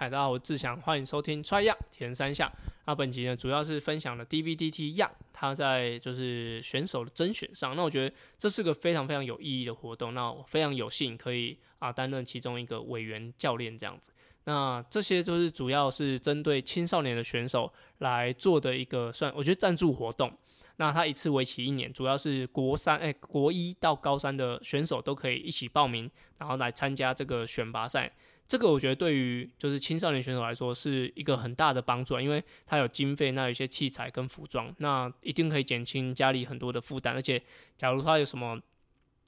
嗨，大家好，我志祥，欢迎收听 Try 样田三项。那本集呢，主要是分享了 DVDT 样，他在就是选手的甄选上。那我觉得这是个非常非常有意义的活动。那我非常有幸可以啊担任其中一个委员教练这样子。那这些就是主要是针对青少年的选手来做的一个算，我觉得赞助活动。那它一次为期一年，主要是国三哎国一到高三的选手都可以一起报名，然后来参加这个选拔赛。这个我觉得对于就是青少年选手来说是一个很大的帮助，因为他有经费，那有一些器材跟服装，那一定可以减轻家里很多的负担。而且，假如他有什么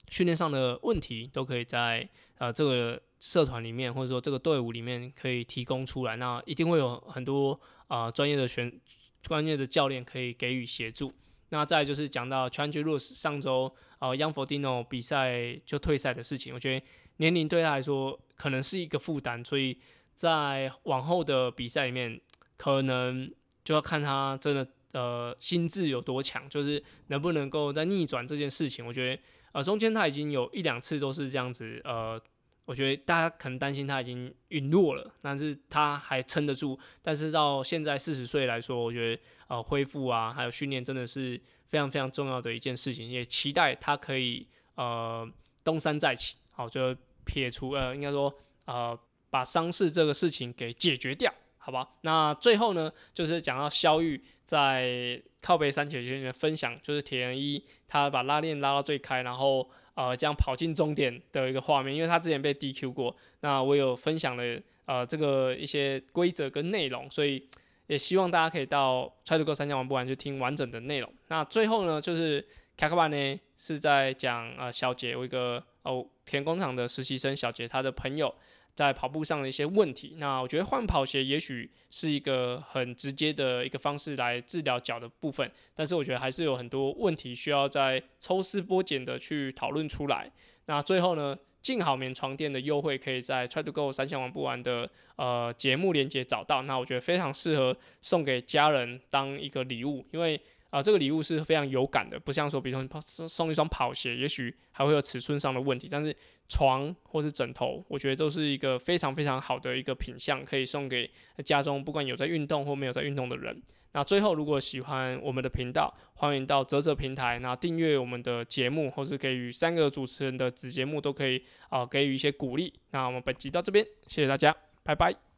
训练上的问题，都可以在呃这个社团里面或者说这个队伍里面可以提供出来。那一定会有很多啊专业的选专业的教练可以给予协助。那再就是讲到 Change Rules 上周呃 Youngfodino 比赛就退赛的事情，我觉得年龄对他来说。可能是一个负担，所以在往后的比赛里面，可能就要看他真的呃心智有多强，就是能不能够在逆转这件事情。我觉得呃中间他已经有一两次都是这样子，呃，我觉得大家可能担心他已经陨落了，但是他还撑得住。但是到现在四十岁来说，我觉得呃恢复啊，还有训练真的是非常非常重要的一件事情，也期待他可以呃东山再起。好，就。撇除呃，应该说呃，把伤势这个事情给解决掉，好吧？那最后呢，就是讲到肖玉在靠背三铁圈里面分享，就是铁人一他把拉链拉到最开，然后呃这样跑进终点的一个画面，因为他之前被 DQ 过，那我有分享了呃这个一些规则跟内容，所以也希望大家可以到 Try to Go 三江玩不完就听完整的内容。那最后呢，就是卡卡巴呢是在讲呃小杰我一个。哦，田工厂的实习生小杰，他的朋友在跑步上的一些问题。那我觉得换跑鞋也许是一个很直接的一个方式来治疗脚的部分，但是我觉得还是有很多问题需要在抽丝剥茧的去讨论出来。那最后呢，静好眠床垫的优惠可以在 Try to Go 三项玩不完的呃节目连接找到。那我觉得非常适合送给家人当一个礼物，因为。啊，这个礼物是非常有感的，不像说，比如说送送一双跑鞋，也许还会有尺寸上的问题，但是床或是枕头，我觉得都是一个非常非常好的一个品相，可以送给家中不管有在运动或没有在运动的人。那最后，如果喜欢我们的频道，欢迎到泽泽平台，那订阅我们的节目，或是给予三个主持人的子节目都可以啊，给予一些鼓励。那我们本集到这边，谢谢大家，拜拜。